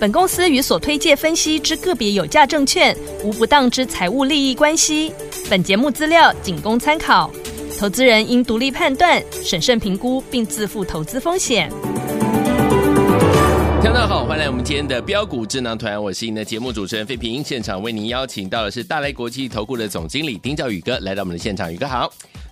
本公司与所推介分析之个别有价证券无不当之财务利益关系。本节目资料仅供参考，投资人应独立判断、审慎评估，并自负投资风险。大家好，欢迎来我们今天的标股智囊团，我是您的节目主持人费平。现场为您邀请到的是大来国际投顾的总经理丁兆宇哥来到我们的现场，宇哥好。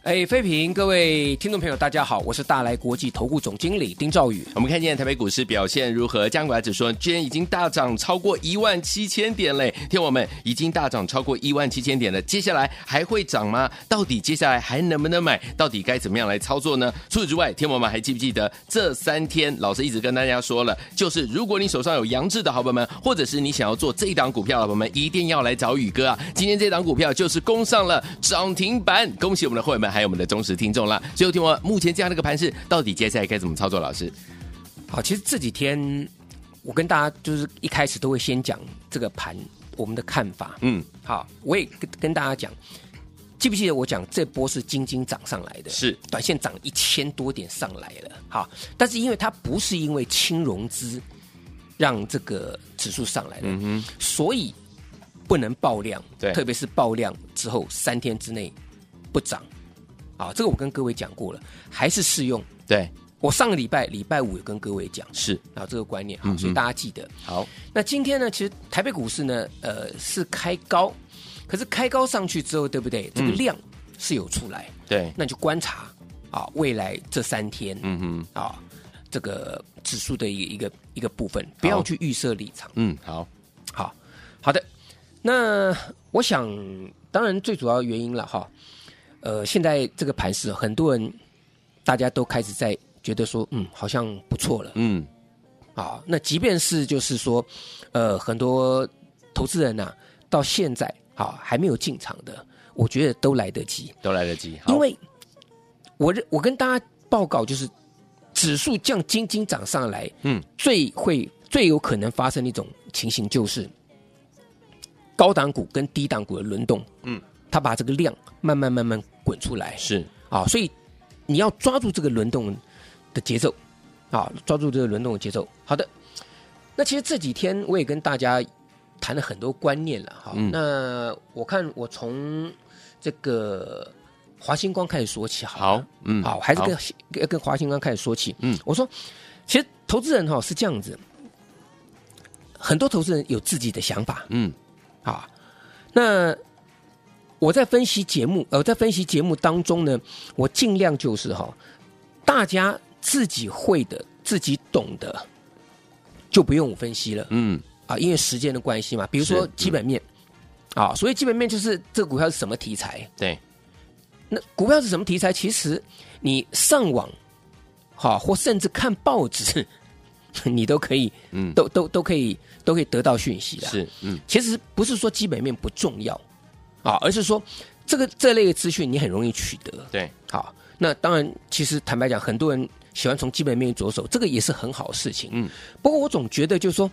哎，飞平，各位听众朋友，大家好，我是大来国际投顾总经理丁兆宇。我们看见台北股市表现如何？加权指数居然已经大涨超过一万七千点嘞！听我们已经大涨超过一万七千点了，接下来还会涨吗？到底接下来还能不能买？到底该怎么样来操作呢？除此之外，听我们还记不记得这三天老师一直跟大家说了，就是如果你手上有杨志的好朋友们，或者是你想要做这一档股票的朋友们，一定要来找宇哥啊！今天这档股票就是攻上了涨停板，恭喜我们的会员们！还有我们的忠实听众了。最后听我目前这样的一个盘势，到底接下来该怎么操作？老师，好，其实这几天我跟大家就是一开始都会先讲这个盘我们的看法。嗯，好，我也跟跟大家讲，记不记得我讲这波是金金涨上来的？是短线涨一千多点上来了。好，但是因为它不是因为轻融资让这个指数上来的，嗯哼，所以不能爆量。对，特别是爆量之后三天之内不涨。啊，这个我跟各位讲过了，还是适用。对，我上个礼拜礼拜五有跟各位讲，是啊，这个观念好，所以大家记得。好，那今天呢，其实台北股市呢，呃，是开高，可是开高上去之后，对不对？这个量是有出来。对，那就观察啊，未来这三天，嗯哼，啊，这个指数的一个一个一个部分，不要去预设立场。嗯，好，好，好的。那我想，当然最主要原因了哈。呃，现在这个盘势，很多人大家都开始在觉得说，嗯，好像不错了，嗯，啊，那即便是就是说，呃，很多投资人呐、啊，到现在啊还没有进场的，我觉得都来得及，都来得及，因为我我跟大家报告，就是指数降金金涨上来，嗯，最会最有可能发生的一种情形就是高档股跟低档股的轮动，嗯。他把这个量慢慢慢慢滚出来，是啊，所以你要抓住这个轮动的节奏啊，抓住这个轮动的节奏。好的，那其实这几天我也跟大家谈了很多观念了哈。嗯、那我看我从这个华星光开始说起好，好，嗯，好，还是跟跟华星光开始说起。嗯，我说，其实投资人哈是这样子，很多投资人有自己的想法，嗯，啊，那。我在分析节目，呃，在分析节目当中呢，我尽量就是哈，大家自己会的、自己懂的，就不用我分析了。嗯，啊，因为时间的关系嘛。比如说基本面，嗯、啊，所以基本面就是这个股票是什么题材？对。那股票是什么题材？其实你上网，哈，或甚至看报纸，你都可以，嗯，都都都可以，都可以得到讯息的。是，嗯，其实不是说基本面不重要。啊，而是说这个这类的资讯你很容易取得。对，好，那当然，其实坦白讲，很多人喜欢从基本面着手，这个也是很好的事情。嗯，不过我总觉得就是说，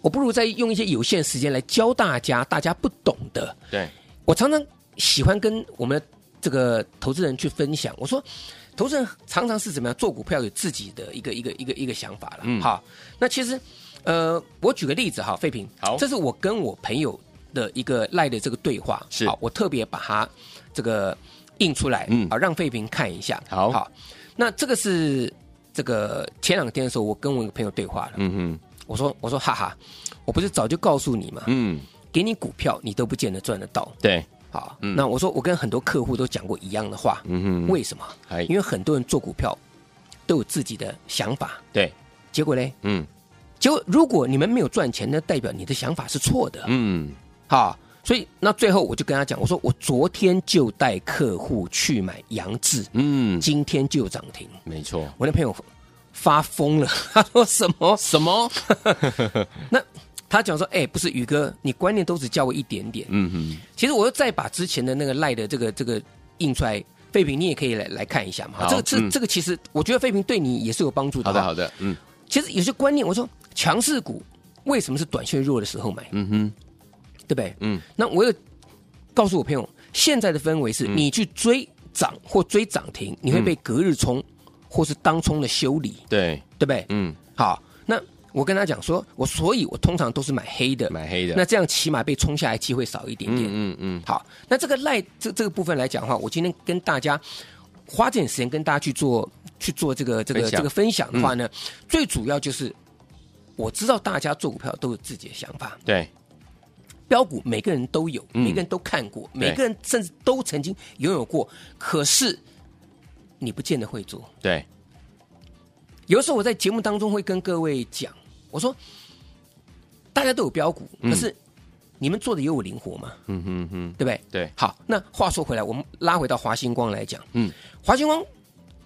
我不如再用一些有限时间来教大家大家不懂的。对，我常常喜欢跟我们这个投资人去分享。我说，投资人常常是怎么样做股票，有自己的一个一个一个一个想法了。嗯，好，那其实呃，我举个例子哈，费平，好，这是我跟我朋友。的一个赖的这个对话。是。好，我特别把它这个印出来，嗯，啊，让费平看一下。好，好，那这个是这个前两天的时候，我跟我一个朋友对话了，嗯哼，我说我说哈哈，我不是早就告诉你嘛？嗯，给你股票你都不见得赚得到，对，好，嗯，那我说我跟很多客户都讲过一样的话，嗯哼，为什么？因为很多人做股票都有自己的想法，对，结果嘞？嗯，结果如果你们没有赚钱，那代表你的想法是错的，嗯。好，所以那最后我就跟他讲，我说我昨天就带客户去买杨志，嗯，今天就涨停，没错。我那朋友发疯了，他说什么什么？那他讲说，哎，不是宇哥，你观念都只教我一点点。嗯哼，其实我又再把之前的那个赖的这个这个印出来，废品你也可以来来看一下嘛。这个这、嗯、这个其实我觉得废品对你也是有帮助的。好的好的，嗯，其实有些观念，我说强势股为什么是短线弱的时候买？嗯哼，对不对？嗯，那我有告诉我朋友，现在的氛围是你去追涨或追涨停，你会被隔日冲或是当冲的修理。对，对不对？嗯，好，那。我跟他讲说，我所以，我通常都是买黑的，买黑的，那这样起码被冲下来机会少一点点。嗯嗯。好，那这个赖这这个部分来讲的话，我今天跟大家花这点时间跟大家去做去做这个这个这个分享的话呢，最主要就是我知道大家做股票都有自己的想法。对，标股每个人都有，每个人都看过，每个人甚至都曾经拥有过，可是你不见得会做。对。有时候我在节目当中会跟各位讲，我说大家都有标股，可是你们做的也有灵活嘛？嗯哼哼，对不对？对。好，那话说回来，我们拉回到华星光来讲，嗯，华星光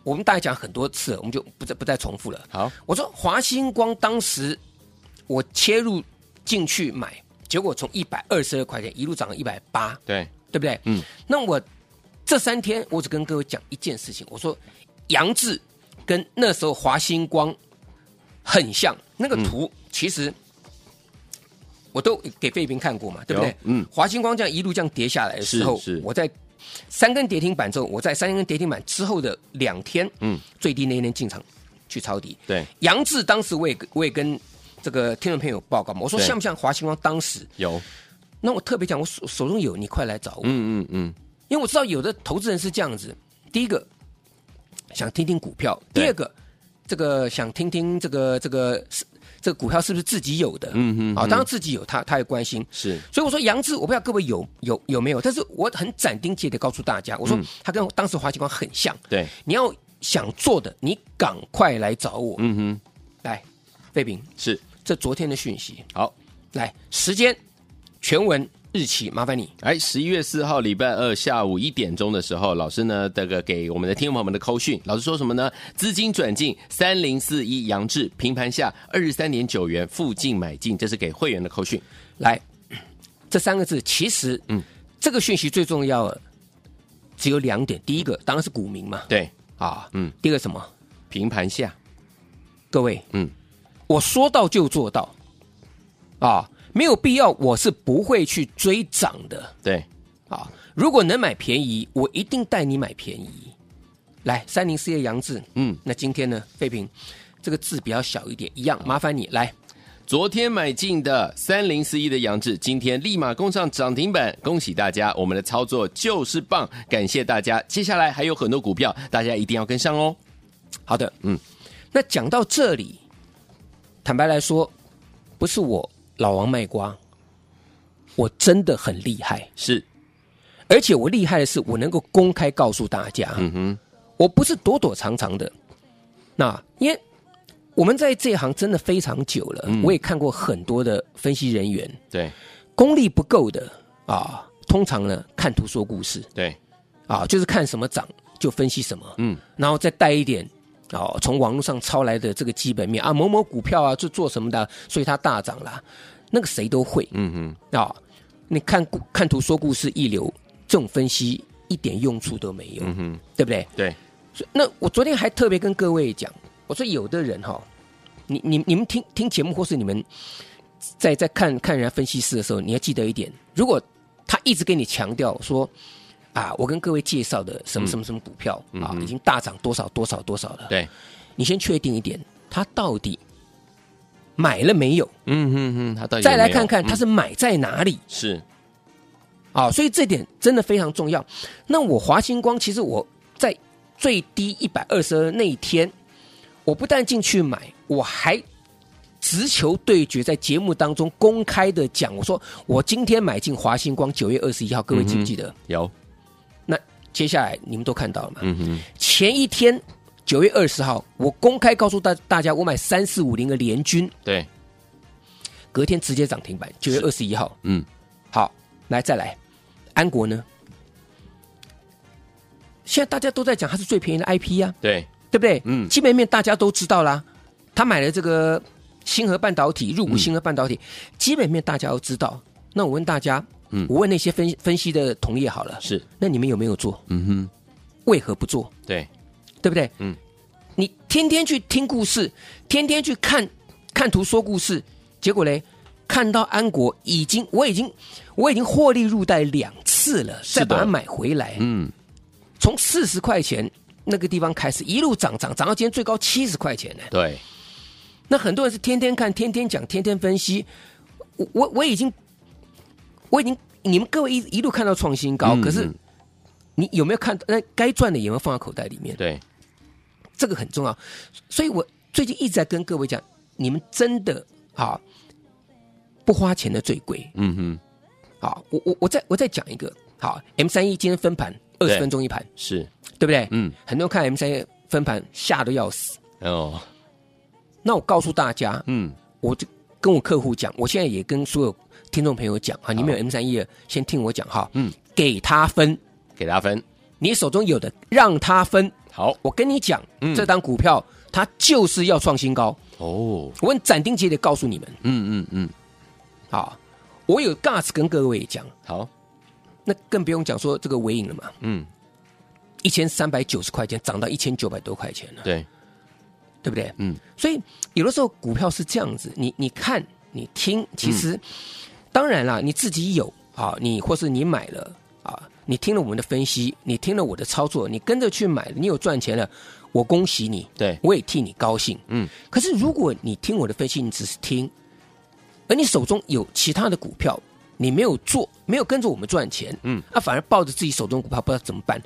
我们大概讲很多次了，我们就不再不再重复了。好，我说华星光当时我切入进去买，结果从一百二十二块钱一路涨到一百八，对，对不对？嗯。那我这三天我只跟各位讲一件事情，我说杨志。跟那时候华星光很像，那个图其实我都给费斌看过嘛，对不对？嗯，华星光这样一路这样跌下来的时候，是我在三根跌停板之后，我在三根跌停板之后的两天，嗯，最低那一天进场去抄底。对，杨志当时我也我也跟这个听众朋友报告嘛，我说像不像华星光当时有？那我特别讲，我手手中有，你快来找我。嗯嗯嗯，因为我知道有的投资人是这样子，第一个。想听听股票，第二个，这个想听听这个这个是这个股票是不是自己有的？嗯嗯，啊，当然自己有，他他也关心。是，所以我说杨志，我不知道各位有有有没有，但是我很斩钉截铁告诉大家，我说他跟当时华星光很像。对，你要想做的，你赶快来找我。嗯哼，来，费平是这昨天的讯息。好，来时间全文。日期麻烦你，哎，十一月四号礼拜二下午一点钟的时候，老师呢这个给我们的听众朋友们的扣讯，老师说什么呢？资金转进三零四一杨志，平盘下二十三点九元附近买进，这是给会员的扣讯。来，这三个字其实，嗯，这个讯息最重要的只有两点，第一个当然是股民嘛，对啊，嗯，第二个什么？平盘下，各位，嗯，我说到就做到，啊。没有必要，我是不会去追涨的。对，啊，如果能买便宜，我一定带你买便宜。来，三零四一杨志，嗯，那今天呢，废品这个字比较小一点，一样，麻烦你来。昨天买进的三零四一的杨志，今天立马攻上涨停板，恭喜大家，我们的操作就是棒，感谢大家。接下来还有很多股票，大家一定要跟上哦。好的，嗯，那讲到这里，坦白来说，不是我。老王卖瓜，我真的很厉害，是，而且我厉害的是，我能够公开告诉大家，嗯哼，我不是躲躲藏藏的。那因为我们在这一行真的非常久了，嗯、我也看过很多的分析人员，对，功力不够的啊，通常呢看图说故事，对，啊，就是看什么涨就分析什么，嗯，然后再带一点。哦，从网络上抄来的这个基本面啊，某某股票啊，就做什么的，所以它大涨了，那个谁都会。嗯哼，啊、哦，你看看图说故事一流，这种分析一点用处都没有。嗯哼，对不对？对。那我昨天还特别跟各位讲，我说有的人哈、哦，你你你们听听节目或是你们在在看看人家分析师的时候，你要记得一点，如果他一直跟你强调说。啊，我跟各位介绍的什么什么什么股票、嗯、啊，已经大涨多少多少多少了。对，你先确定一点，他到底买了没有？嗯嗯嗯，他到底再来看看他是买在哪里？是、嗯、啊，所以这点真的非常重要。那我华星光，其实我在最低一百二十二那一天，我不但进去买，我还直球对决，在节目当中公开的讲，我说我今天买进华星光，九月二十一号，各位记不记得？嗯、有。接下来你们都看到了嘛？嗯。前一天九月二十号，我公开告诉大大家，我买三四五零的联军。对。隔天直接涨停板，九月二十一号。嗯。好，来再来，安国呢？现在大家都在讲它是最便宜的 IP 呀、啊。对。对不对？嗯。基本面大家都知道啦。他买了这个星河半导体入股星河半导体，嗯、基本面大家都知道。那我问大家，嗯，我问那些分分析的同业好了，是，那你们有没有做？嗯哼，为何不做？对，对不对？嗯，你天天去听故事，天天去看看图说故事，结果嘞，看到安国已经，我已经，我已经获利入袋两次了，再把它买回来，嗯，从四十块钱。那个地方开始一路涨涨涨到今天最高七十块钱呢。对，那很多人是天天看、天天讲、天天分析。我我我已经，我已经，你们各位一一路看到创新高，嗯、可是你有没有看？那该赚的有没有放在口袋里面？对，这个很重要。所以我最近一直在跟各位讲，你们真的啊，不花钱的最贵。嗯哼，好，我我我再我再讲一个，好，M 三一今天分盘二十分钟一盘是。对不对？嗯，很多人看 M 三一分盘吓得要死哦。那我告诉大家，嗯，我就跟我客户讲，我现在也跟所有听众朋友讲啊，你们有 M 三一的，先听我讲哈。嗯，给他分，给他分，你手中有的让他分。好，我跟你讲，嗯，这档股票它就是要创新高哦。我很斩钉截铁告诉你们，嗯嗯嗯，好，我有 gas 跟各位讲。好，那更不用讲说这个尾影了嘛。嗯。一千三百九十块钱涨到一千九百多块钱了，对，对不对？嗯，所以有的时候股票是这样子，你你看你听，其实、嗯、当然啦，你自己有啊，你或是你买了啊，你听了我们的分析，你听了我的操作，你跟着去买了，你有赚钱了，我恭喜你，对，我也替你高兴。嗯，可是如果你听我的分析，你只是听，而你手中有其他的股票，你没有做，没有跟着我们赚钱，嗯，啊，反而抱着自己手中的股票不知道怎么办。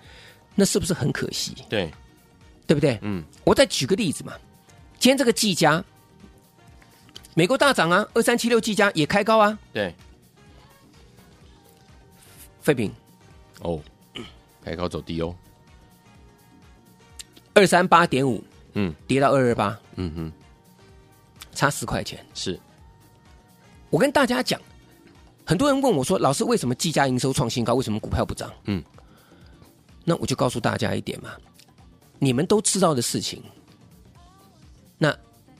那是不是很可惜？对，对不对？嗯，我再举个例子嘛。今天这个技嘉，美国大涨啊，二三七六技嘉也开高啊。对，废品哦，开高走低哦，二三八点五，嗯，跌到二二八，嗯哼，差十块钱。是，我跟大家讲，很多人问我说：“老师，为什么技嘉营收创新高？为什么股票不涨？”嗯。那我就告诉大家一点嘛，你们都知道的事情，那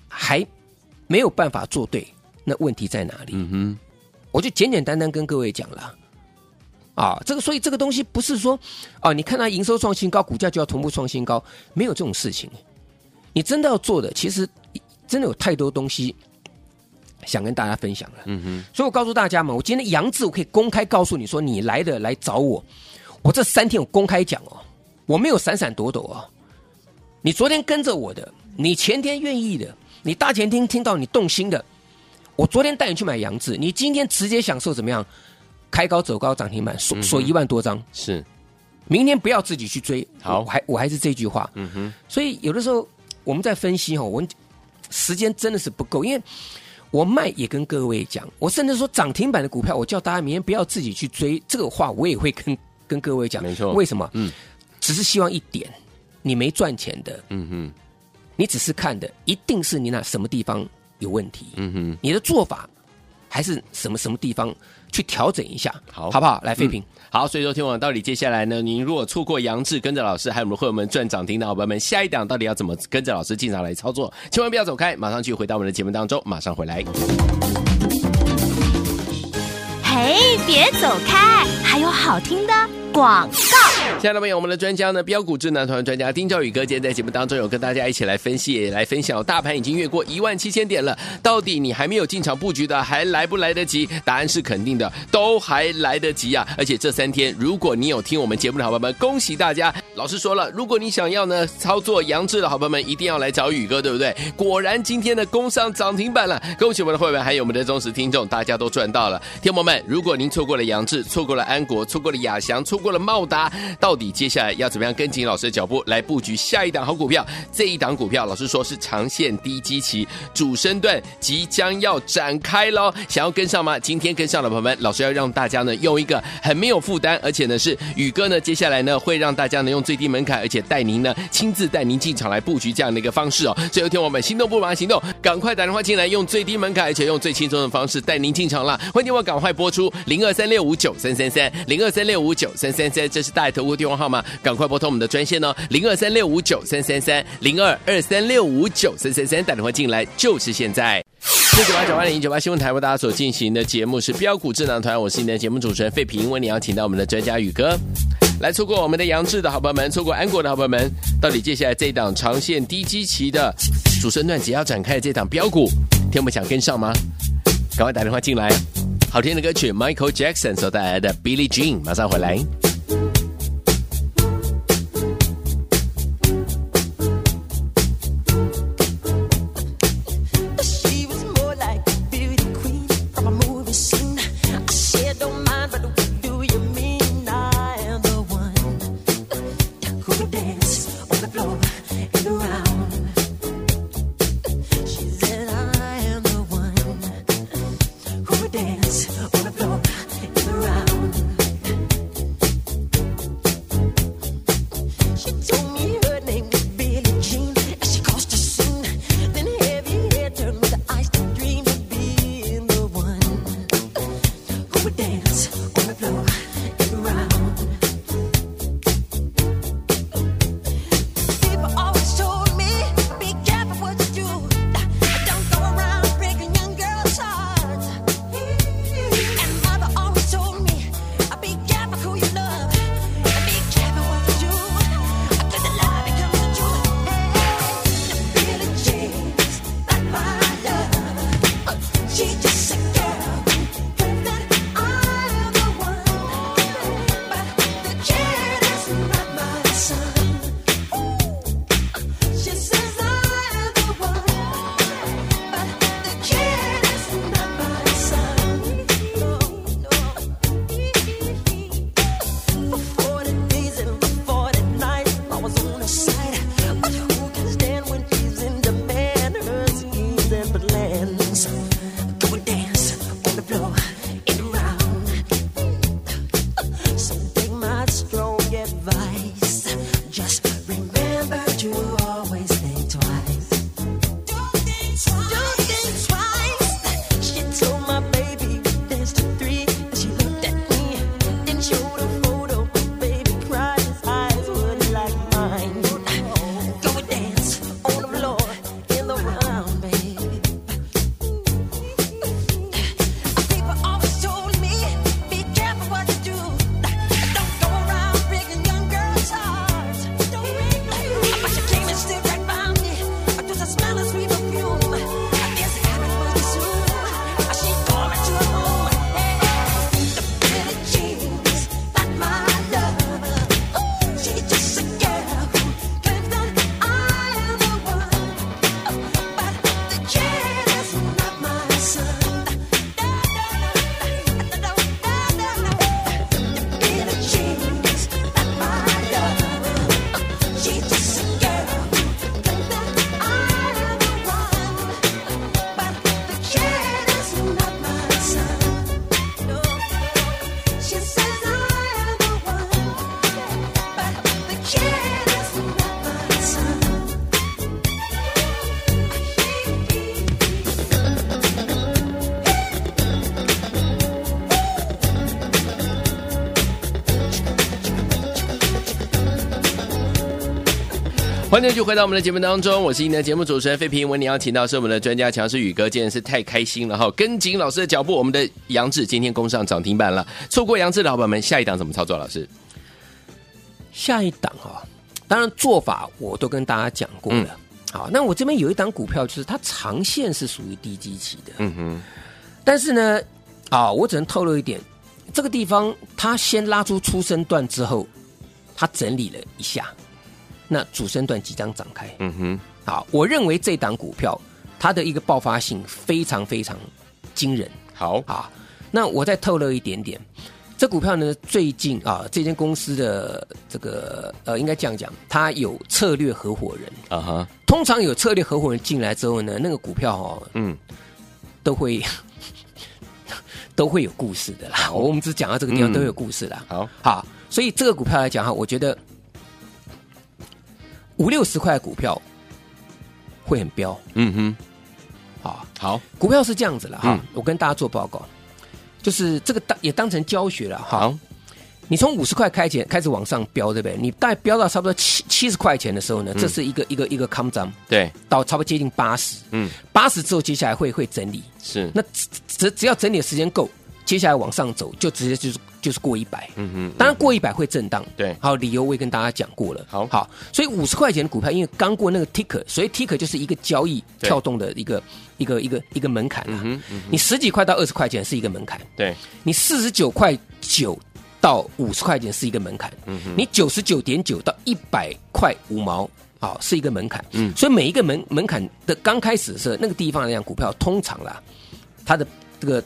还没有办法做对，那问题在哪里？嗯哼，我就简简单单跟各位讲了，啊，这个所以这个东西不是说啊，你看它营收创新高，股价就要同步创新高，没有这种事情。你真的要做的，其实真的有太多东西想跟大家分享了。嗯哼，所以我告诉大家嘛，我今天杨志我可以公开告诉你说，你来的来找我。我这三天我公开讲哦，我没有闪闪躲躲哦。你昨天跟着我的，你前天愿意的，你大前厅听到你动心的，我昨天带你去买杨志，你今天直接享受怎么样？开高走高涨停板，锁锁一万多张。是，明天不要自己去追。好，我还我还是这句话。嗯哼。所以有的时候我们在分析哈，我们时间真的是不够，因为我卖也跟各位讲，我甚至说涨停板的股票，我叫大家明天不要自己去追，这个话我也会跟。跟各位讲，没错，为什么？嗯，只是希望一点，你没赚钱的，嗯哼，你只是看的，一定是你那什么地方有问题，嗯哼，你的做法还是什么什么地方去调整一下，好，好不好？来，飞平、嗯，好，所以说，听完到底接下来呢？您如果错过杨志跟着老师，还有我们会员们赚涨停的伙伴们，下一档到底要怎么跟着老师进场来操作？千万不要走开，马上去回到我们的节目当中，马上回来。嘿，别走开，还有好听的。广告，亲爱的朋友，我们的专家呢，标股智囊团专家丁兆宇哥，今天在节目当中有跟大家一起来分析，也来分享。大盘已经越过一万七千点了，到底你还没有进场布局的，还来不来得及？答案是肯定的，都还来得及啊！而且这三天，如果你有听我们节目的好朋友们，恭喜大家！老师说了，如果你想要呢操作杨志的好朋友们，一定要来找宇哥，对不对？果然今天的工上涨停板了，恭喜我们的会员，还有我们的忠实听众，大家都赚到了。天友们，如果您错过了杨志，错过了安国，错过了亚翔，错过了茂达，到底接下来要怎么样跟紧老师的脚步来布局下一档好股票？这一档股票，老师说是长线低基期，主升段即将要展开喽。想要跟上吗？今天跟上的朋友们，老师要让大家呢用一个很没有负担，而且呢是宇哥呢接下来呢会让大家呢用最低门槛，而且带您呢亲自带您进场来布局这样的一个方式哦。最后听我们心动不马上行动，赶快打电话进来，用最低门槛，而且用最轻松的方式带您进场了。欢迎电话赶快播出零二三六五九三三三零二三六五九三三三。这是带头拨电话号码，赶快拨通我们的专线哦，零二三六五九三三三，零二二三六五九三三三，打电话进来就是现在。六九八九八零一九八新闻台为大家所进行的节目是标股智囊团，我是你的节目主持人费平，为你邀请到我们的专家宇哥来错过我们的杨志的好朋友们，错过安国的好朋友们，到底接下来这档长线低基期的主升段即要展开的这档标股，听我们想跟上吗？赶快打电话进来，好听的歌曲 Michael Jackson 所带来的 Billie Jean，马上回来。续回到我们的节目当中，我是您的节目主持人费平。为你邀请到是我们的专家强势宇哥，今天是太开心了哈！跟紧老师的脚步，我们的杨志今天攻上涨停板了。错过杨志的老板们，下一档怎么操作？老师，下一档哈，当然做法我都跟大家讲过了。嗯、好，那我这边有一档股票，就是它长线是属于低基期的。嗯哼，但是呢，啊，我只能透露一点，这个地方它先拉出初升段之后，它整理了一下。那主升段即将展开，嗯哼，好，我认为这档股票它的一个爆发性非常非常惊人。好啊，那我再透露一点点，这股票呢最近啊，这间公司的这个呃，应该这样讲，它有策略合伙人啊哈。通常有策略合伙人进来之后呢，那个股票哦，嗯，都会 都会有故事的啦。我们只讲到这个地方都有故事啦。好，好，所以这个股票来讲哈，我觉得。五六十块的股票会很飙，嗯哼，好，好，股票是这样子了哈，我跟大家做报告，就是这个当也当成教学了哈。你从五十块开钱开始往上飙，对不对？你大概飙到差不多七七十块钱的时候呢，这是一个一个一个 come down，对，到差不多接近八十，嗯，八十之后接下来会会整理，是，那只只要整理的时间够，接下来往上走就直接就是就是过一百，嗯哼，当然过一百会震荡，对，好，理由我也跟大家讲过了，好，好，所以五十块钱的股票，因为刚过那个 ticker，所以 ticker 就是一个交易跳动的一个一个一个一个门槛啊，你十几块到二十块钱是一个门槛，对，你四十九块九。到五十块钱是一个门槛，嗯，你九十九点九到一百块五毛啊是一个门槛，嗯，所以每一个门门槛的刚开始的时候，那个地方来讲，股票通常啦，它的这个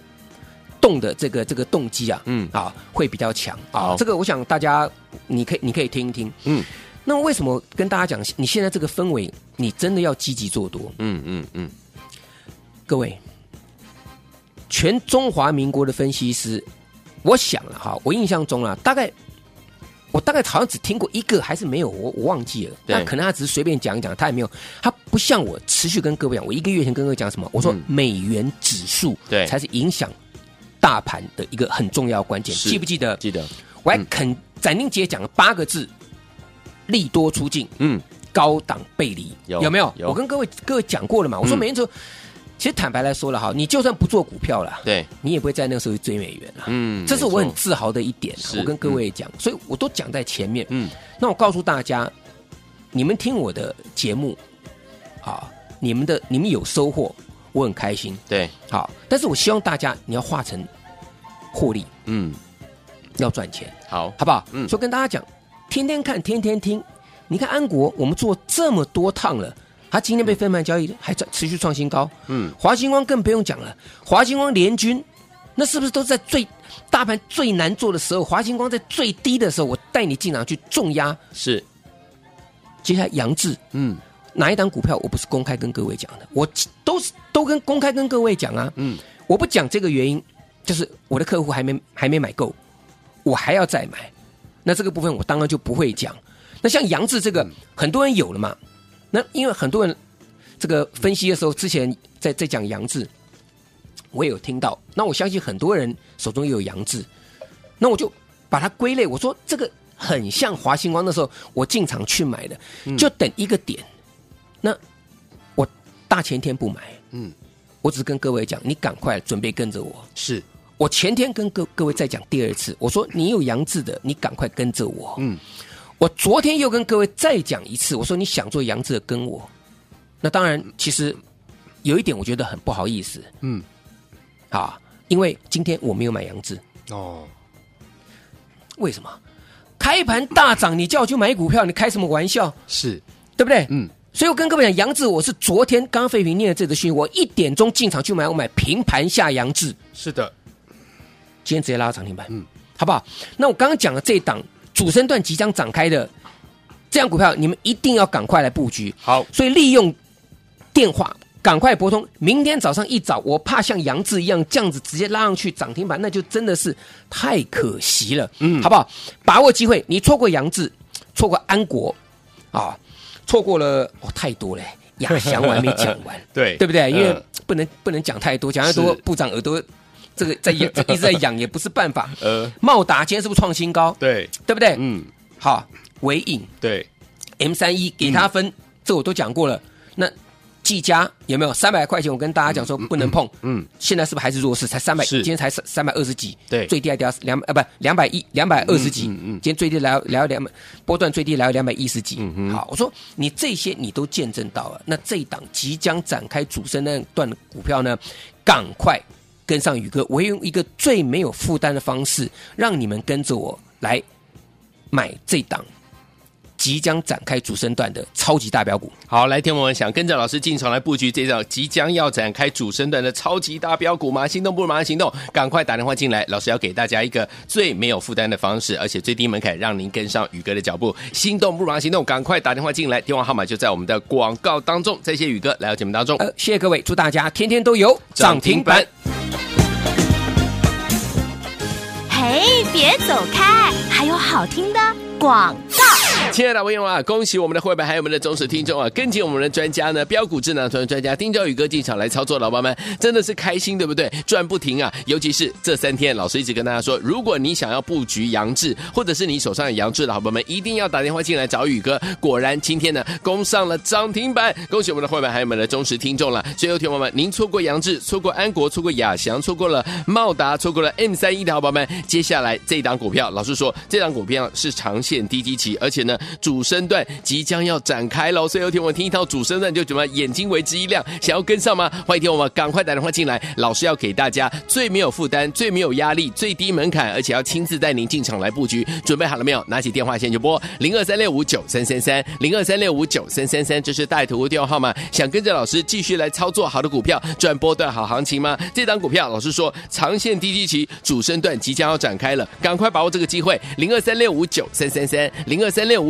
动的这个这个动机啊，嗯啊会比较强啊，这个我想大家你可以你可以听一听，嗯，那为什么跟大家讲，你现在这个氛围，你真的要积极做多，嗯嗯嗯，各位，全中华民国的分析师。我想了哈，我印象中啊，大概我大概好像只听过一个，还是没有，我我忘记了。那可能他只是随便讲一讲，他也没有，他不像我持续跟各位讲。我一个月前跟各位讲什么？我说美元指数对才是影响大盘的一个很重要关键，记不记得？记得。我还肯斩钉截铁讲了八个字：利多出尽，嗯，高档背离，有没有？我跟各位各位讲过了嘛？我说美元指数。其实坦白来说了哈，你就算不做股票了，对，你也不会在那个时候追美元了。嗯，这是我很自豪的一点。我跟各位讲，所以我都讲在前面。嗯，那我告诉大家，你们听我的节目，啊，你们的你们有收获，我很开心。对，好，但是我希望大家你要化成获利，嗯，要赚钱，好，好不好？嗯，所以跟大家讲，天天看，天天听。你看安国，我们做这么多趟了。他今天被分盘交易，还在持续创新高。嗯，华星光更不用讲了，华星光联军，那是不是都在最大盘最难做的时候？华星光在最低的时候，我带你进场去重压。是，接下来杨志，嗯，哪一档股票我不是公开跟各位讲的？我都是都跟公开跟各位讲啊。嗯，我不讲这个原因，就是我的客户还没还没买够，我还要再买。那这个部分我当然就不会讲。那像杨志这个，很多人有了嘛。那因为很多人这个分析的时候，之前在在讲杨志，我也有听到。那我相信很多人手中也有杨志，那我就把它归类。我说这个很像华星光的时候，我进场去买的，就等一个点。那我大前天不买，嗯，我只是跟各位讲，你赶快准备跟着我。是我前天跟各各位再讲第二次，我说你有杨志的，你赶快跟着我。嗯。我昨天又跟各位再讲一次，我说你想做杨志的跟我，那当然其实有一点我觉得很不好意思，嗯，啊，因为今天我没有买杨志哦，为什么？开盘大涨，你叫我去买股票，你开什么玩笑？是对不对？嗯，所以我跟各位讲，杨志我是昨天刚刚废平念的这则讯息，我一点钟进场去买，我买平盘下杨志，是的，今天直接拉到涨停板，嗯，好不好？那我刚刚讲的这一档。主升段即将展开的这样股票，你们一定要赶快来布局。好，所以利用电话赶快拨通。明天早上一早，我怕像杨志一样这样子直接拉上去涨停板，那就真的是太可惜了。嗯，好不好？把握机会，你错过杨志，错过安国啊，错过了哦，太多了。亚翔我还没讲完，对对不对？因为不能不能讲太多，讲太多部长耳朵。这个在养，一直在养也不是办法。呃，茂达今天是不是创新高？对，对不对？嗯，好，伟影对，M 三一给他分，这我都讲过了。那技嘉有没有三百块钱？我跟大家讲说不能碰。嗯，现在是不是还是弱势？才三百，今天才三三百二十几。对，最低还掉两呃不两百一两百二十几。嗯嗯，今天最低来来到两百，波段最低来到两百一十几。嗯嗯，好，我说你这些你都见证到了。那这一档即将展开主升那段股票呢，赶快。跟上宇哥，我会用一个最没有负担的方式，让你们跟着我来买这档即将展开主升段的超级大标股。好，来听我们想跟着老师进场来布局这道即将要展开主升段的超级大标股吗？心动不如马上行动，赶快打电话进来。老师要给大家一个最没有负担的方式，而且最低门槛，让您跟上宇哥的脚步。心动不如马上行动，赶快打电话进来，电话号码就在我们的广告当中。谢谢宇哥来到节目当中。呃，谢谢各位，祝大家天天都有涨停板。嘿，别走开！还有好听的广告。亲爱的朋友啊，恭喜我们的会员还有我们的忠实听众啊，跟紧我们的专家呢，标股智囊团专家丁兆宇哥进场来操作，老板们真的是开心，对不对？赚不停啊！尤其是这三天，老师一直跟大家说，如果你想要布局杨志，或者是你手上有杨志的好朋友们，一定要打电话进来找宇哥。果然今天呢，攻上了涨停板，恭喜我们的会员还有我们的忠实听众了。所以，有听友们，您错过杨志，错过安国，错过亚翔，错过了茂达，错过了 M 三一的好朋友们，接下来这档股票，老师说这档股票是长线低基期，而且呢。主升段即将要展开喽，所以有听我们听一套主升段就怎么眼睛为之一亮，想要跟上吗？欢迎听我们赶快打电话进来，老师要给大家最没有负担、最没有压力、最低门槛，而且要亲自带您进场来布局。准备好了没有？拿起电话线就拨零二三六五九三三三零二三六五九三三三，这是带图电话号码。想跟着老师继续来操作好的股票，赚波段好行情吗？这档股票老师说长线低基期，主升段即将要展开了，赶快把握这个机会，零二三六五九三三三零二三六五。